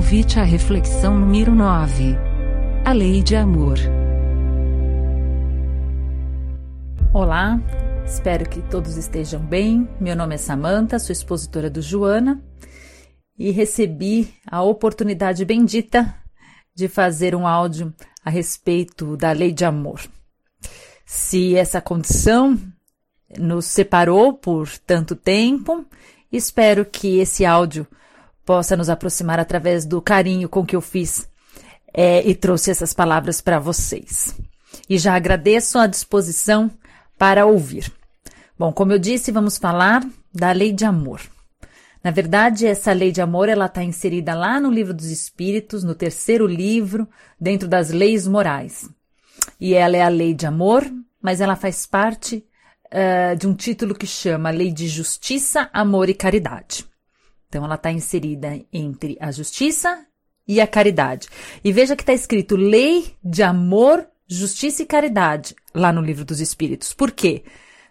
Convite à reflexão número 9. A lei de amor. Olá, espero que todos estejam bem. Meu nome é Samanta, sou expositora do Joana e recebi a oportunidade bendita de fazer um áudio a respeito da lei de amor. Se essa condição nos separou por tanto tempo, espero que esse áudio possa nos aproximar através do carinho com que eu fiz é, e trouxe essas palavras para vocês. E já agradeço a disposição para ouvir. Bom, como eu disse, vamos falar da lei de amor. Na verdade, essa lei de amor ela está inserida lá no livro dos Espíritos, no terceiro livro, dentro das leis morais. E ela é a lei de amor, mas ela faz parte uh, de um título que chama Lei de Justiça, Amor e Caridade. Então, ela está inserida entre a justiça e a caridade. E veja que está escrito Lei de Amor, Justiça e Caridade lá no livro dos Espíritos. Por quê?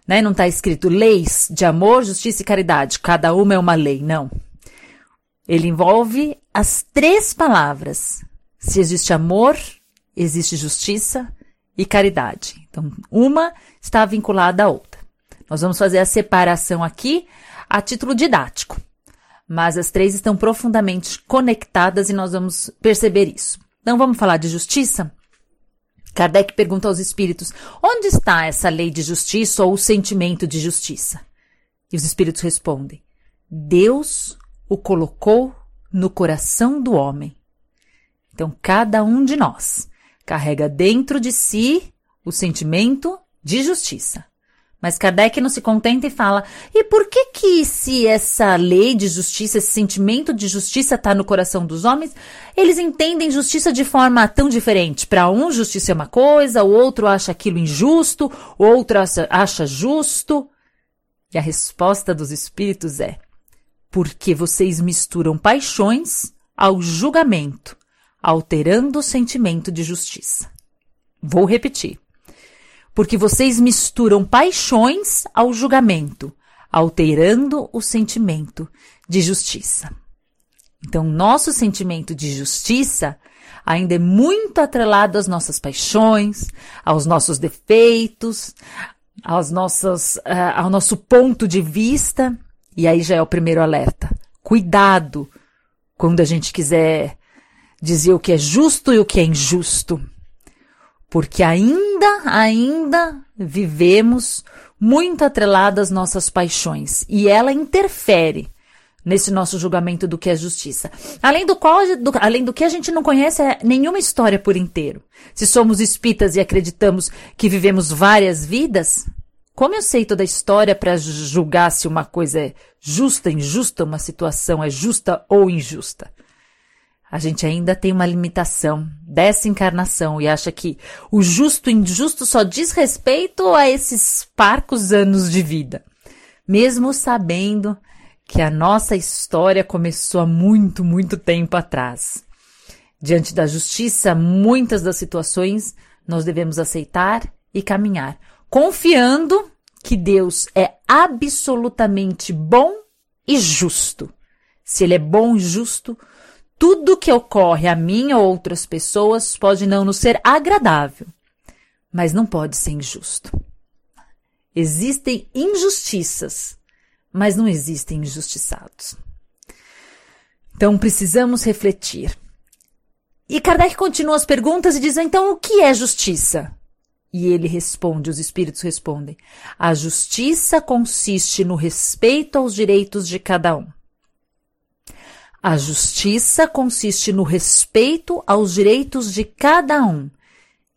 Né? Não está escrito leis de amor, justiça e caridade. Cada uma é uma lei. Não. Ele envolve as três palavras. Se existe amor, existe justiça e caridade. Então, uma está vinculada à outra. Nós vamos fazer a separação aqui a título didático. Mas as três estão profundamente conectadas e nós vamos perceber isso. Então, vamos falar de justiça? Kardec pergunta aos espíritos: onde está essa lei de justiça ou o sentimento de justiça? E os espíritos respondem: Deus o colocou no coração do homem. Então, cada um de nós carrega dentro de si o sentimento de justiça. Mas Kardec não se contenta e fala: e por que que se essa lei de justiça, esse sentimento de justiça está no coração dos homens, eles entendem justiça de forma tão diferente? Para um, justiça é uma coisa, o outro acha aquilo injusto, o outro acha, acha justo. E a resposta dos espíritos é: porque vocês misturam paixões ao julgamento, alterando o sentimento de justiça. Vou repetir porque vocês misturam paixões ao julgamento, alterando o sentimento de justiça. Então, nosso sentimento de justiça ainda é muito atrelado às nossas paixões, aos nossos defeitos, aos nossos, uh, ao nosso ponto de vista. E aí já é o primeiro alerta. Cuidado quando a gente quiser dizer o que é justo e o que é injusto porque ainda, ainda vivemos muito atreladas nossas paixões e ela interfere nesse nosso julgamento do que é justiça. Além do qual, do, além do que a gente não conhece é nenhuma história por inteiro. Se somos espíritas e acreditamos que vivemos várias vidas, como eu sei toda a história para julgar se uma coisa é justa, injusta, uma situação é justa ou injusta? A gente ainda tem uma limitação dessa encarnação e acha que o justo e injusto só diz respeito a esses parcos anos de vida. Mesmo sabendo que a nossa história começou há muito, muito tempo atrás. Diante da justiça, muitas das situações nós devemos aceitar e caminhar, confiando que Deus é absolutamente bom e justo. Se Ele é bom e justo, tudo que ocorre a mim ou outras pessoas pode não nos ser agradável, mas não pode ser injusto. Existem injustiças, mas não existem injustiçados. Então precisamos refletir. E Kardec continua as perguntas e diz: então o que é justiça? E ele responde, os espíritos respondem: a justiça consiste no respeito aos direitos de cada um. A justiça consiste no respeito aos direitos de cada um.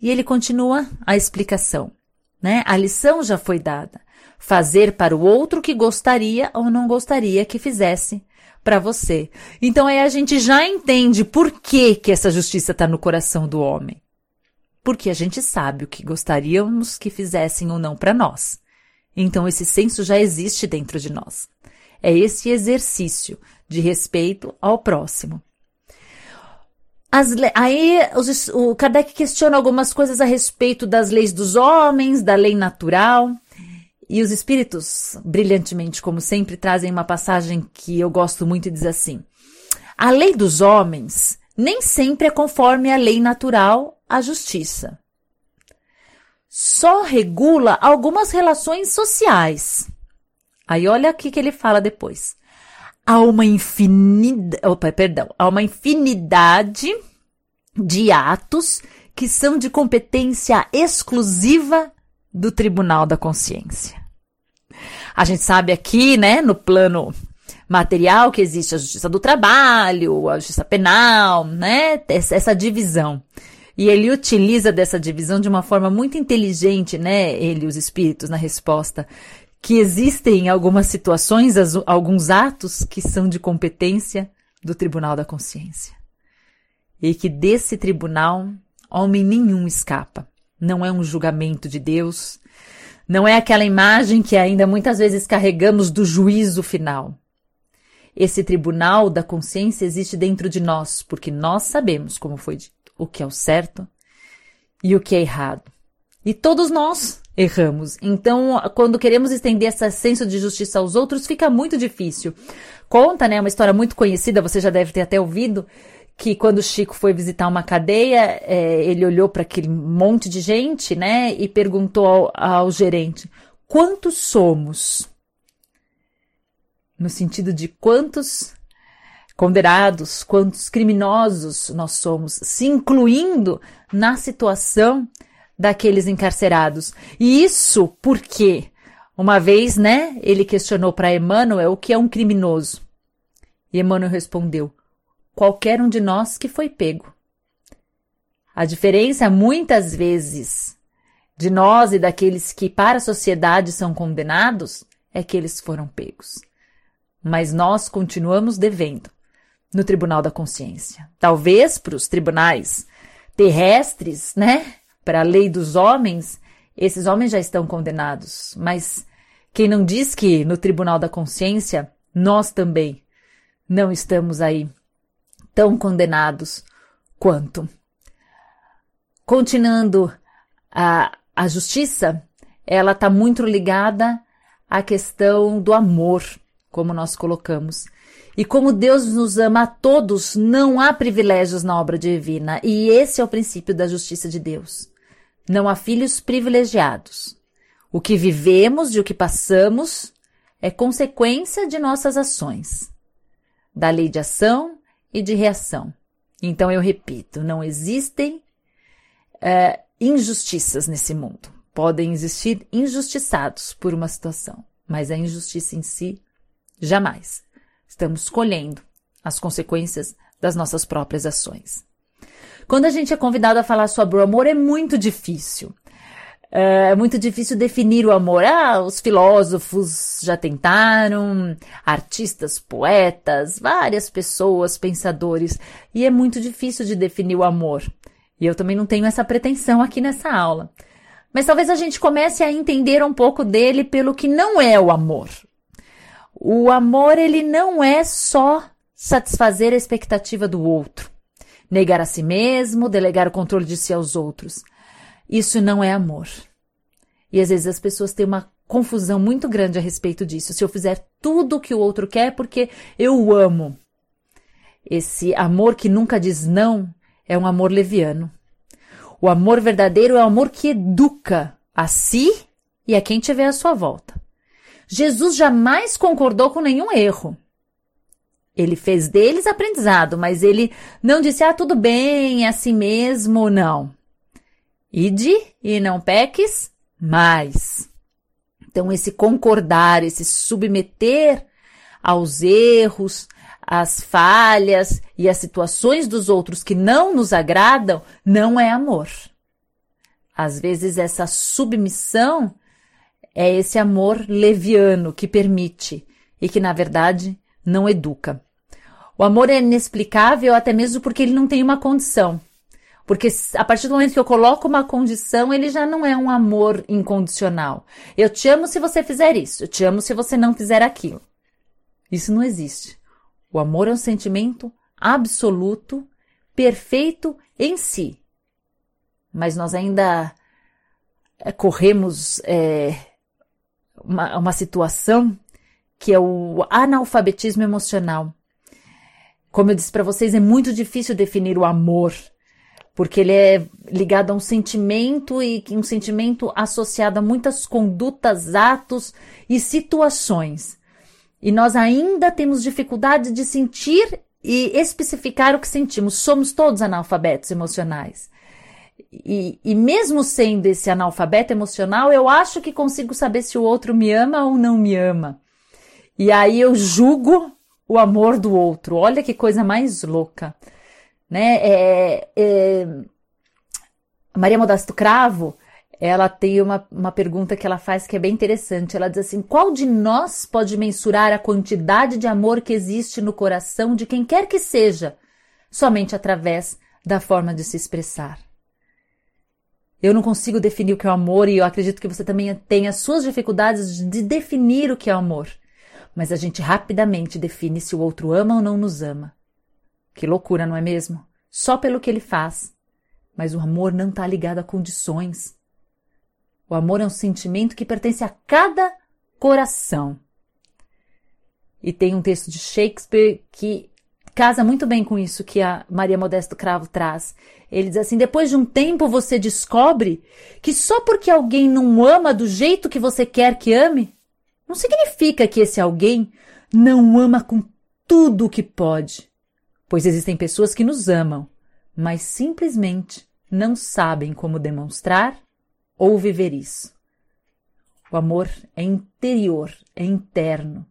E ele continua a explicação, né? A lição já foi dada. Fazer para o outro que gostaria ou não gostaria que fizesse para você. Então aí a gente já entende por que, que essa justiça está no coração do homem. Porque a gente sabe o que gostaríamos que fizessem ou não para nós. Então esse senso já existe dentro de nós. É esse exercício de respeito ao próximo. As, aí os, o Kardec questiona algumas coisas a respeito das leis dos homens, da lei natural. E os espíritos, brilhantemente, como sempre, trazem uma passagem que eu gosto muito e diz assim: A lei dos homens nem sempre é conforme a lei natural, a justiça. Só regula algumas relações sociais. Aí olha aqui que ele fala depois. Há uma infinidade, opa, perdão, há uma infinidade de atos que são de competência exclusiva do Tribunal da Consciência. A gente sabe aqui, né, no plano material que existe a justiça do trabalho, a justiça penal, né, essa divisão. E ele utiliza dessa divisão de uma forma muito inteligente, né, ele os espíritos na resposta, que existem algumas situações, alguns atos que são de competência do Tribunal da Consciência. E que desse tribunal homem nenhum escapa. Não é um julgamento de Deus, não é aquela imagem que ainda muitas vezes carregamos do juízo final. Esse tribunal da consciência existe dentro de nós, porque nós sabemos, como foi dito, o que é o certo e o que é errado. E todos nós erramos. Então, quando queremos estender esse senso de justiça aos outros, fica muito difícil. Conta, né, uma história muito conhecida, você já deve ter até ouvido, que quando Chico foi visitar uma cadeia, é, ele olhou para aquele monte de gente, né, e perguntou ao, ao gerente: quantos somos? No sentido de quantos condenados, quantos criminosos nós somos, se incluindo na situação daqueles encarcerados. E isso porque, uma vez, né, ele questionou para Emmanuel o que é um criminoso. E Emmanuel respondeu: qualquer um de nós que foi pego. A diferença, muitas vezes, de nós e daqueles que para a sociedade são condenados é que eles foram pegos. Mas nós continuamos devendo no Tribunal da Consciência. Talvez para os tribunais terrestres, né? Para a lei dos homens, esses homens já estão condenados. Mas quem não diz que no Tribunal da Consciência nós também não estamos aí tão condenados quanto. Continuando, a, a justiça, ela está muito ligada à questão do amor, como nós colocamos. E como Deus nos ama a todos, não há privilégios na obra divina. E esse é o princípio da justiça de Deus. Não há filhos privilegiados. O que vivemos e o que passamos é consequência de nossas ações, da lei de ação e de reação. Então eu repito, não existem é, injustiças nesse mundo. Podem existir injustiçados por uma situação, mas a injustiça em si, jamais. Estamos colhendo as consequências das nossas próprias ações. Quando a gente é convidado a falar sobre o amor, é muito difícil. É, é muito difícil definir o amor. Ah, os filósofos já tentaram, artistas, poetas, várias pessoas, pensadores, e é muito difícil de definir o amor. E eu também não tenho essa pretensão aqui nessa aula. Mas talvez a gente comece a entender um pouco dele pelo que não é o amor. O amor, ele não é só satisfazer a expectativa do outro, negar a si mesmo, delegar o controle de si aos outros. Isso não é amor. E às vezes as pessoas têm uma confusão muito grande a respeito disso. Se eu fizer tudo o que o outro quer porque eu o amo. Esse amor que nunca diz não é um amor leviano. O amor verdadeiro é o amor que educa a si e a quem tiver à sua volta. Jesus jamais concordou com nenhum erro. Ele fez deles aprendizado, mas ele não disse, ah, tudo bem, é assim mesmo, não. Ide e não peques mais. Então, esse concordar, esse submeter aos erros, às falhas e às situações dos outros que não nos agradam, não é amor. Às vezes, essa submissão é esse amor leviano que permite e que, na verdade, não educa. O amor é inexplicável até mesmo porque ele não tem uma condição. Porque a partir do momento que eu coloco uma condição, ele já não é um amor incondicional. Eu te amo se você fizer isso, eu te amo se você não fizer aquilo. Isso não existe. O amor é um sentimento absoluto, perfeito em si. Mas nós ainda é, corremos é, uma, uma situação que é o analfabetismo emocional Como eu disse para vocês, é muito difícil definir o amor, porque ele é ligado a um sentimento e um sentimento associado a muitas condutas, atos e situações. E nós ainda temos dificuldade de sentir e especificar o que sentimos. Somos todos analfabetos emocionais. E, e, mesmo sendo esse analfabeto emocional, eu acho que consigo saber se o outro me ama ou não me ama. E aí eu julgo o amor do outro. Olha que coisa mais louca. Né? É, é... Maria Modesto Cravo, ela tem uma, uma pergunta que ela faz que é bem interessante. Ela diz assim: qual de nós pode mensurar a quantidade de amor que existe no coração de quem quer que seja, somente através da forma de se expressar? Eu não consigo definir o que é o amor e eu acredito que você também tem as suas dificuldades de definir o que é o amor. Mas a gente rapidamente define se o outro ama ou não nos ama. Que loucura, não é mesmo? Só pelo que ele faz. Mas o amor não está ligado a condições. O amor é um sentimento que pertence a cada coração. E tem um texto de Shakespeare que casa muito bem com isso que a Maria Modesto Cravo traz. Ele diz assim: depois de um tempo você descobre que só porque alguém não ama do jeito que você quer que ame, não significa que esse alguém não ama com tudo o que pode. Pois existem pessoas que nos amam, mas simplesmente não sabem como demonstrar ou viver isso. O amor é interior, é interno.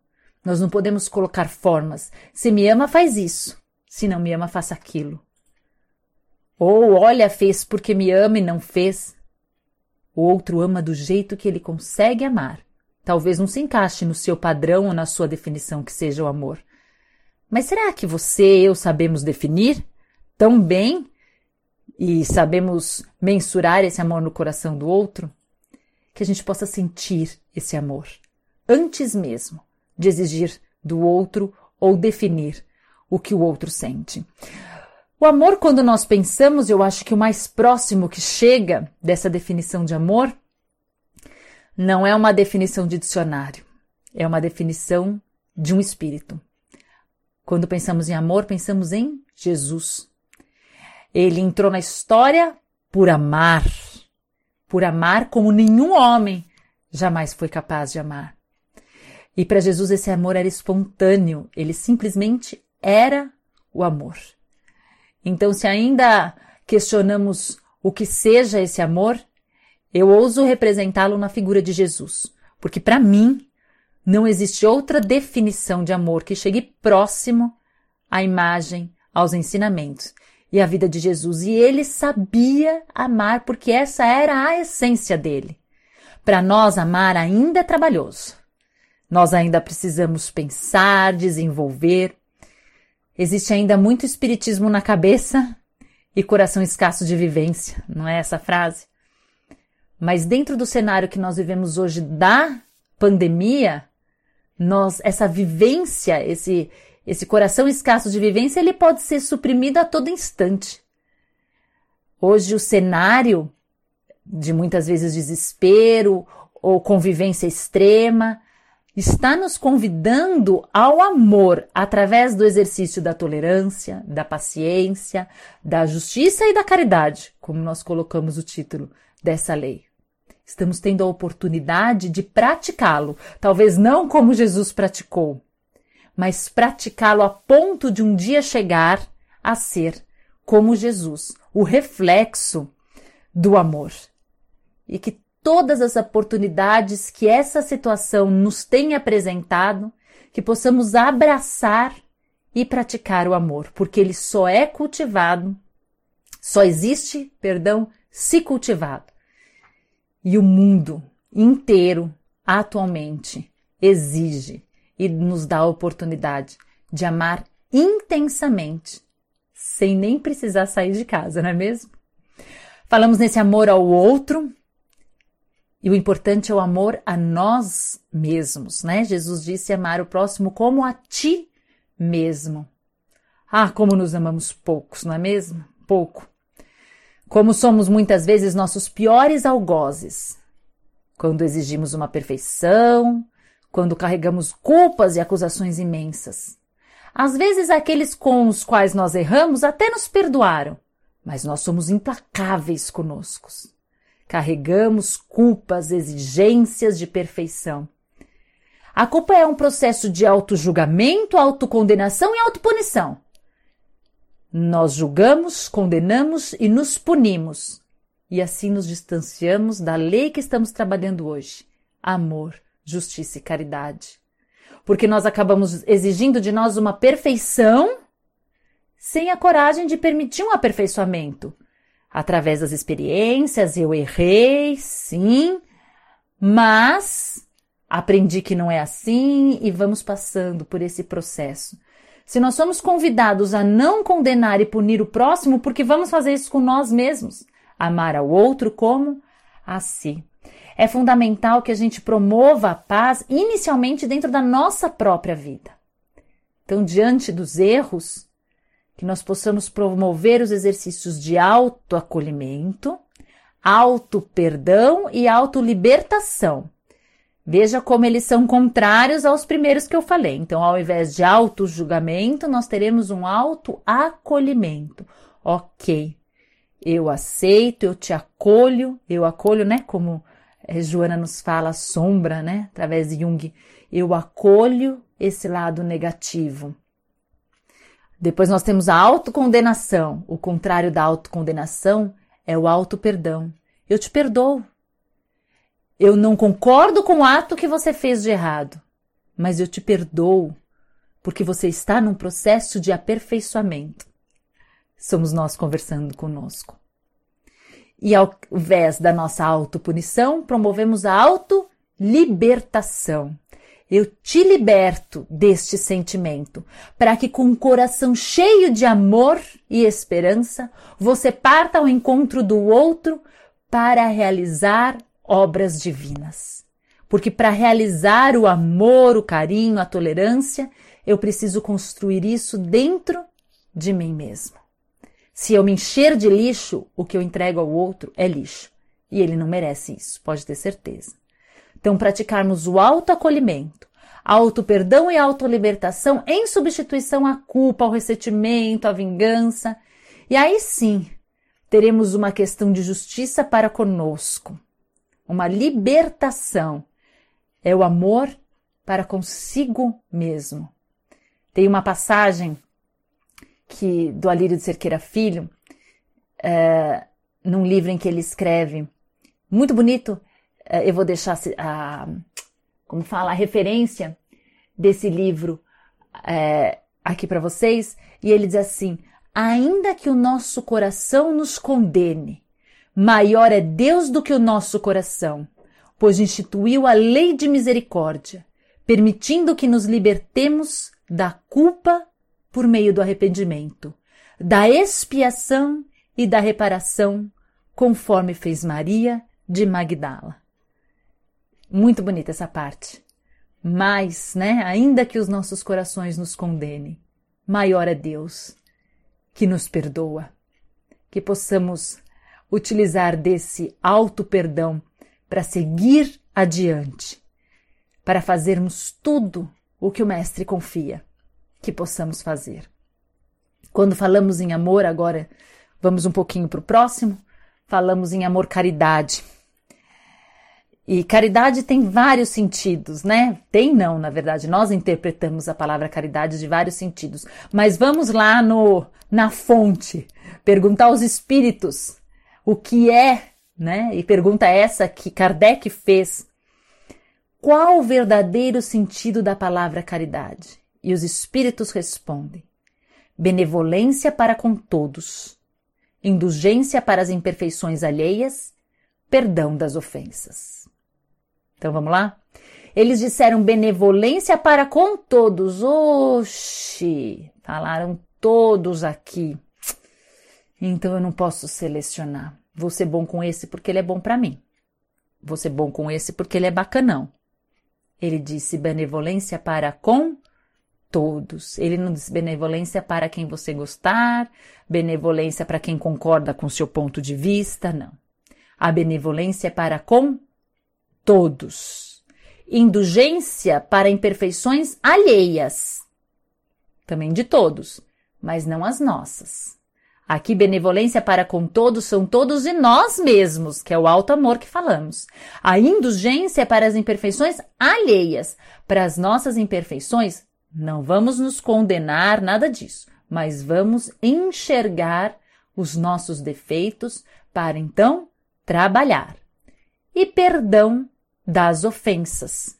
Nós não podemos colocar formas. Se me ama, faz isso. Se não me ama, faça aquilo. Ou olha, fez porque me ama e não fez. O outro ama do jeito que ele consegue amar. Talvez não se encaixe no seu padrão ou na sua definição que seja o amor. Mas será que você e eu sabemos definir tão bem e sabemos mensurar esse amor no coração do outro? Que a gente possa sentir esse amor antes mesmo de exigir do outro ou definir o que o outro sente. O amor, quando nós pensamos, eu acho que o mais próximo que chega dessa definição de amor não é uma definição de dicionário, é uma definição de um espírito. Quando pensamos em amor, pensamos em Jesus. Ele entrou na história por amar, por amar como nenhum homem jamais foi capaz de amar. E para Jesus esse amor era espontâneo, ele simplesmente era o amor. Então, se ainda questionamos o que seja esse amor, eu ouso representá-lo na figura de Jesus, porque para mim não existe outra definição de amor que chegue próximo à imagem, aos ensinamentos e à vida de Jesus. E ele sabia amar porque essa era a essência dele. Para nós, amar ainda é trabalhoso. Nós ainda precisamos pensar, desenvolver. Existe ainda muito espiritismo na cabeça e coração escasso de vivência, não é essa frase? Mas dentro do cenário que nós vivemos hoje da pandemia, nós essa vivência, esse esse coração escasso de vivência, ele pode ser suprimido a todo instante. Hoje o cenário de muitas vezes desespero ou convivência extrema está nos convidando ao amor através do exercício da tolerância, da paciência, da justiça e da caridade, como nós colocamos o título dessa lei. Estamos tendo a oportunidade de praticá-lo, talvez não como Jesus praticou, mas praticá-lo a ponto de um dia chegar a ser como Jesus, o reflexo do amor. E que todas as oportunidades que essa situação nos tem apresentado, que possamos abraçar e praticar o amor, porque ele só é cultivado, só existe, perdão, se cultivado. E o mundo inteiro atualmente exige e nos dá a oportunidade de amar intensamente, sem nem precisar sair de casa, não é mesmo? Falamos nesse amor ao outro, e o importante é o amor a nós mesmos, né? Jesus disse amar o próximo como a ti mesmo. Ah, como nos amamos poucos, não é mesmo? Pouco. Como somos muitas vezes nossos piores algozes. Quando exigimos uma perfeição, quando carregamos culpas e acusações imensas. Às vezes, aqueles com os quais nós erramos até nos perdoaram, mas nós somos implacáveis conosco. Carregamos culpas, exigências de perfeição. A culpa é um processo de auto-julgamento, autocondenação e autopunição. Nós julgamos, condenamos e nos punimos, e assim nos distanciamos da lei que estamos trabalhando hoje: amor, justiça e caridade. Porque nós acabamos exigindo de nós uma perfeição sem a coragem de permitir um aperfeiçoamento. Através das experiências, eu errei, sim, mas aprendi que não é assim e vamos passando por esse processo. Se nós somos convidados a não condenar e punir o próximo, porque vamos fazer isso com nós mesmos? Amar ao outro como a si. É fundamental que a gente promova a paz inicialmente dentro da nossa própria vida. Então, diante dos erros, que nós possamos promover os exercícios de autoacolhimento, auto-perdão e auto-libertação Veja como eles são contrários aos primeiros que eu falei. Então, ao invés de auto-julgamento, nós teremos um auto-acolhimento. Ok, eu aceito, eu te acolho, eu acolho, né? Como é, Joana nos fala, sombra, né? Através de Jung, eu acolho esse lado negativo. Depois nós temos a autocondenação. O contrário da autocondenação é o auto-perdão. Eu te perdoo. Eu não concordo com o ato que você fez de errado, mas eu te perdoo porque você está num processo de aperfeiçoamento. Somos nós conversando conosco. E ao invés da nossa autopunição, promovemos a auto-libertação. Eu te liberto deste sentimento, para que com um coração cheio de amor e esperança, você parta ao encontro do outro para realizar obras divinas. Porque para realizar o amor, o carinho, a tolerância, eu preciso construir isso dentro de mim mesmo. Se eu me encher de lixo, o que eu entrego ao outro é lixo. E ele não merece isso, pode ter certeza. Então, praticarmos o autoacolhimento, auto-perdão e auto-libertação em substituição à culpa, ao ressentimento, à vingança. E aí sim, teremos uma questão de justiça para conosco, uma libertação. É o amor para consigo mesmo. Tem uma passagem que do Alírio de Cerqueira Filho, é, num livro em que ele escreve, muito bonito, é, eu vou deixar a, como fala, a referência desse livro é, aqui para vocês, e ele diz assim: ainda que o nosso coração nos condene, Maior é Deus do que o nosso coração, pois instituiu a lei de misericórdia, permitindo que nos libertemos da culpa por meio do arrependimento, da expiação e da reparação, conforme fez Maria de Magdala. Muito bonita essa parte. Mas, né, ainda que os nossos corações nos condenem, maior é Deus que nos perdoa. Que possamos utilizar desse alto perdão para seguir adiante, para fazermos tudo o que o Mestre confia que possamos fazer. Quando falamos em amor, agora vamos um pouquinho para o próximo, falamos em amor caridade. E caridade tem vários sentidos, né? Tem não, na verdade, nós interpretamos a palavra caridade de vários sentidos. Mas vamos lá no na fonte, perguntar aos espíritos o que é, né? E pergunta essa que Kardec fez. Qual o verdadeiro sentido da palavra caridade? E os espíritos respondem: benevolência para com todos, indulgência para as imperfeições alheias, perdão das ofensas. Então vamos lá? Eles disseram benevolência para com todos. Oxi! Falaram todos aqui. Então eu não posso selecionar. Vou ser bom com esse porque ele é bom para mim. Vou ser bom com esse porque ele é bacanão. Ele disse benevolência para com todos. Ele não disse benevolência para quem você gostar, benevolência para quem concorda com seu ponto de vista, não. A benevolência é para com todos. Indulgência para imperfeições alheias. também de todos, mas não as nossas. Aqui, benevolência para com todos são todos e nós mesmos, que é o alto amor que falamos. A indulgência é para as imperfeições alheias. Para as nossas imperfeições, não vamos nos condenar, nada disso, mas vamos enxergar os nossos defeitos para então trabalhar. E perdão das ofensas.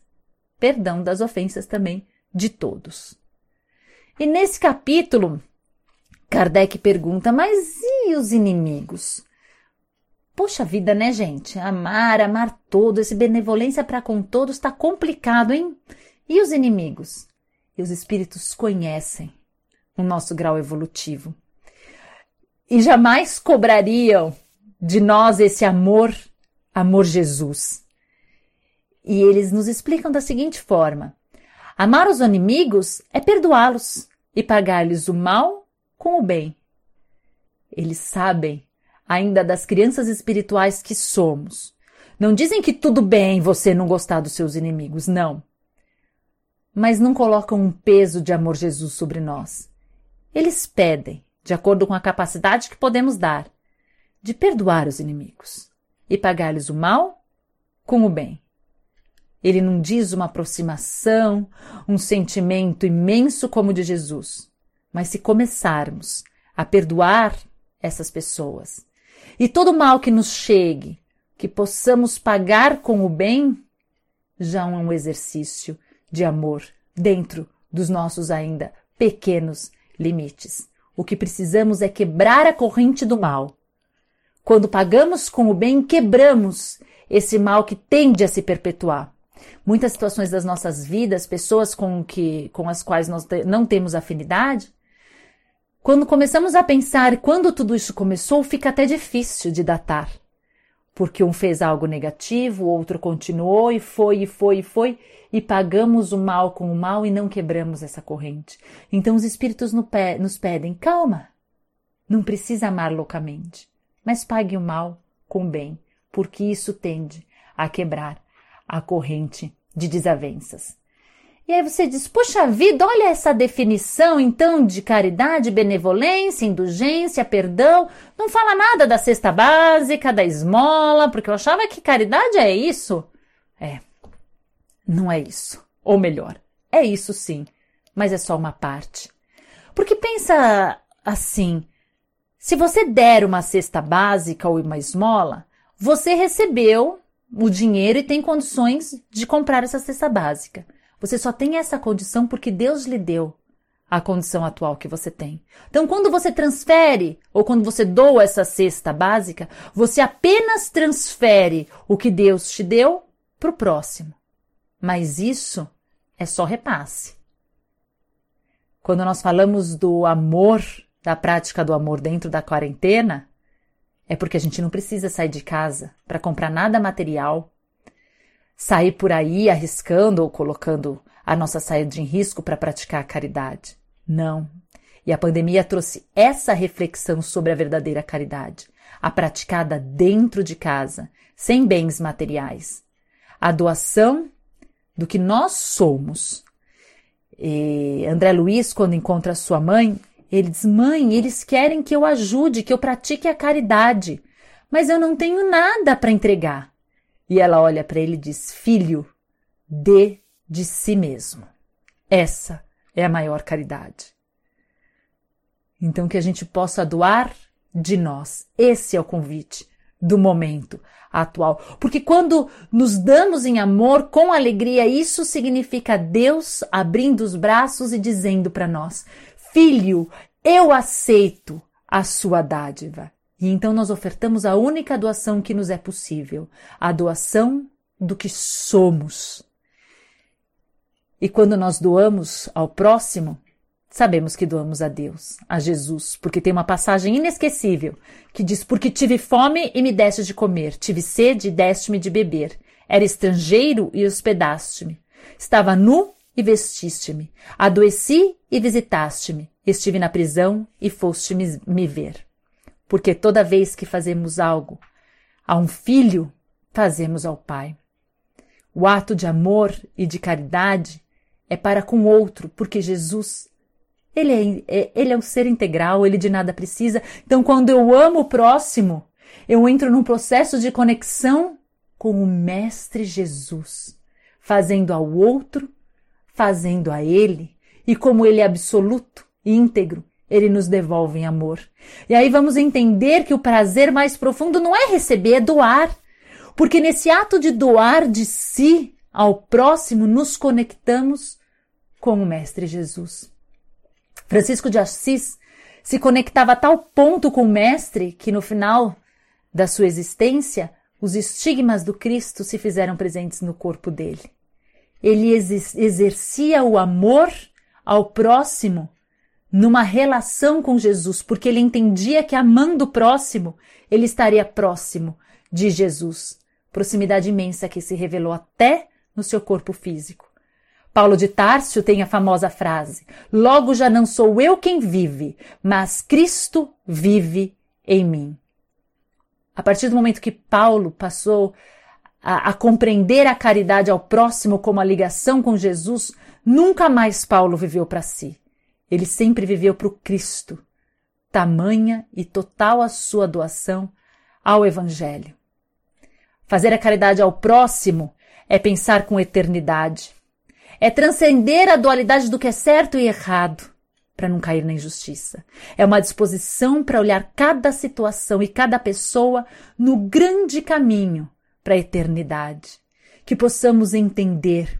Perdão das ofensas também de todos. E nesse capítulo, Kardec pergunta: mas e os inimigos? Poxa vida, né, gente? Amar, amar todo, esse benevolência para com todos está complicado, hein? E os inimigos? E os espíritos conhecem o nosso grau evolutivo e jamais cobrariam de nós esse amor, amor Jesus. E eles nos explicam da seguinte forma: amar os inimigos é perdoá-los e pagar-lhes o mal com o bem. Eles sabem ainda das crianças espirituais que somos. Não dizem que tudo bem você não gostar dos seus inimigos, não. Mas não colocam um peso de amor Jesus sobre nós. Eles pedem, de acordo com a capacidade que podemos dar, de perdoar os inimigos e pagar-lhes o mal com o bem. Ele não diz uma aproximação, um sentimento imenso como o de Jesus. Mas se começarmos a perdoar essas pessoas e todo mal que nos chegue, que possamos pagar com o bem, já é um exercício de amor dentro dos nossos ainda pequenos limites. O que precisamos é quebrar a corrente do mal. Quando pagamos com o bem, quebramos esse mal que tende a se perpetuar. Muitas situações das nossas vidas, pessoas com, que, com as quais nós não temos afinidade, quando começamos a pensar quando tudo isso começou, fica até difícil de datar. Porque um fez algo negativo, o outro continuou e foi e foi e foi, e pagamos o mal com o mal e não quebramos essa corrente. Então os espíritos nos pedem: calma, não precisa amar loucamente, mas pague o mal com o bem, porque isso tende a quebrar a corrente de desavenças. E aí você diz: Poxa vida, olha essa definição então de caridade, benevolência, indulgência, perdão. Não fala nada da cesta básica, da esmola, porque eu achava que caridade é isso. É, não é isso. Ou melhor, é isso sim, mas é só uma parte. Porque pensa assim: se você der uma cesta básica ou uma esmola, você recebeu o dinheiro e tem condições de comprar essa cesta básica. Você só tem essa condição porque Deus lhe deu a condição atual que você tem. Então, quando você transfere ou quando você doa essa cesta básica, você apenas transfere o que Deus te deu para o próximo. Mas isso é só repasse. Quando nós falamos do amor, da prática do amor dentro da quarentena, é porque a gente não precisa sair de casa para comprar nada material sair por aí arriscando ou colocando a nossa saúde em risco para praticar a caridade. Não. E a pandemia trouxe essa reflexão sobre a verdadeira caridade, a praticada dentro de casa, sem bens materiais. A doação do que nós somos. E André Luiz, quando encontra sua mãe, ele diz: Mãe, eles querem que eu ajude, que eu pratique a caridade, mas eu não tenho nada para entregar. E ela olha para ele e diz: Filho, dê de si mesmo. Essa é a maior caridade. Então, que a gente possa doar de nós. Esse é o convite do momento atual. Porque quando nos damos em amor, com alegria, isso significa Deus abrindo os braços e dizendo para nós: Filho, eu aceito a sua dádiva. E então nós ofertamos a única doação que nos é possível, a doação do que somos. E quando nós doamos ao próximo, sabemos que doamos a Deus, a Jesus, porque tem uma passagem inesquecível que diz: Porque tive fome e me deste de comer, tive sede e deste-me de beber, era estrangeiro e hospedaste-me, estava nu e vestiste-me, adoeci e visitaste-me, estive na prisão e foste me ver porque toda vez que fazemos algo a um filho, fazemos ao Pai. O ato de amor e de caridade é para com o outro, porque Jesus Ele é, é, ele é um ser integral, ele de nada precisa. Então, quando eu amo o próximo, eu entro num processo de conexão com o Mestre Jesus, fazendo ao outro, fazendo a ele, e como ele é absoluto e íntegro, ele nos devolve em amor. E aí vamos entender que o prazer mais profundo não é receber, é doar. Porque nesse ato de doar de si ao próximo, nos conectamos com o Mestre Jesus. Francisco de Assis se conectava a tal ponto com o Mestre que no final da sua existência, os estigmas do Cristo se fizeram presentes no corpo dele. Ele exercia o amor ao próximo numa relação com Jesus, porque ele entendia que amando o próximo, ele estaria próximo de Jesus. Proximidade imensa que se revelou até no seu corpo físico. Paulo de Tárcio tem a famosa frase: Logo já não sou eu quem vive, mas Cristo vive em mim. A partir do momento que Paulo passou a, a compreender a caridade ao próximo como a ligação com Jesus, nunca mais Paulo viveu para si. Ele sempre viveu para o Cristo. Tamanha e total a sua doação ao Evangelho. Fazer a caridade ao próximo é pensar com eternidade. É transcender a dualidade do que é certo e errado para não cair na injustiça. É uma disposição para olhar cada situação e cada pessoa no grande caminho para a eternidade. Que possamos entender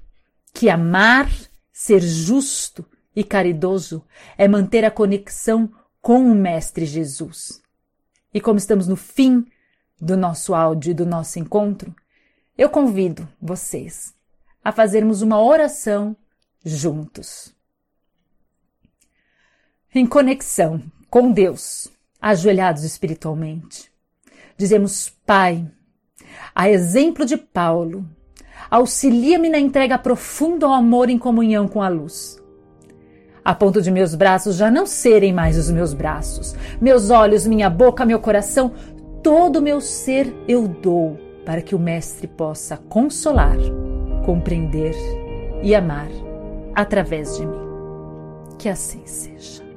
que amar, ser justo e caridoso é manter a conexão com o Mestre Jesus. E como estamos no fim do nosso áudio e do nosso encontro, eu convido vocês a fazermos uma oração juntos em conexão com Deus, ajoelhados espiritualmente. Dizemos, Pai, a exemplo de Paulo, auxilia-me na entrega profunda ao amor em comunhão com a luz. A ponto de meus braços já não serem mais os meus braços, meus olhos, minha boca, meu coração, todo o meu ser eu dou para que o Mestre possa consolar, compreender e amar através de mim. Que assim seja.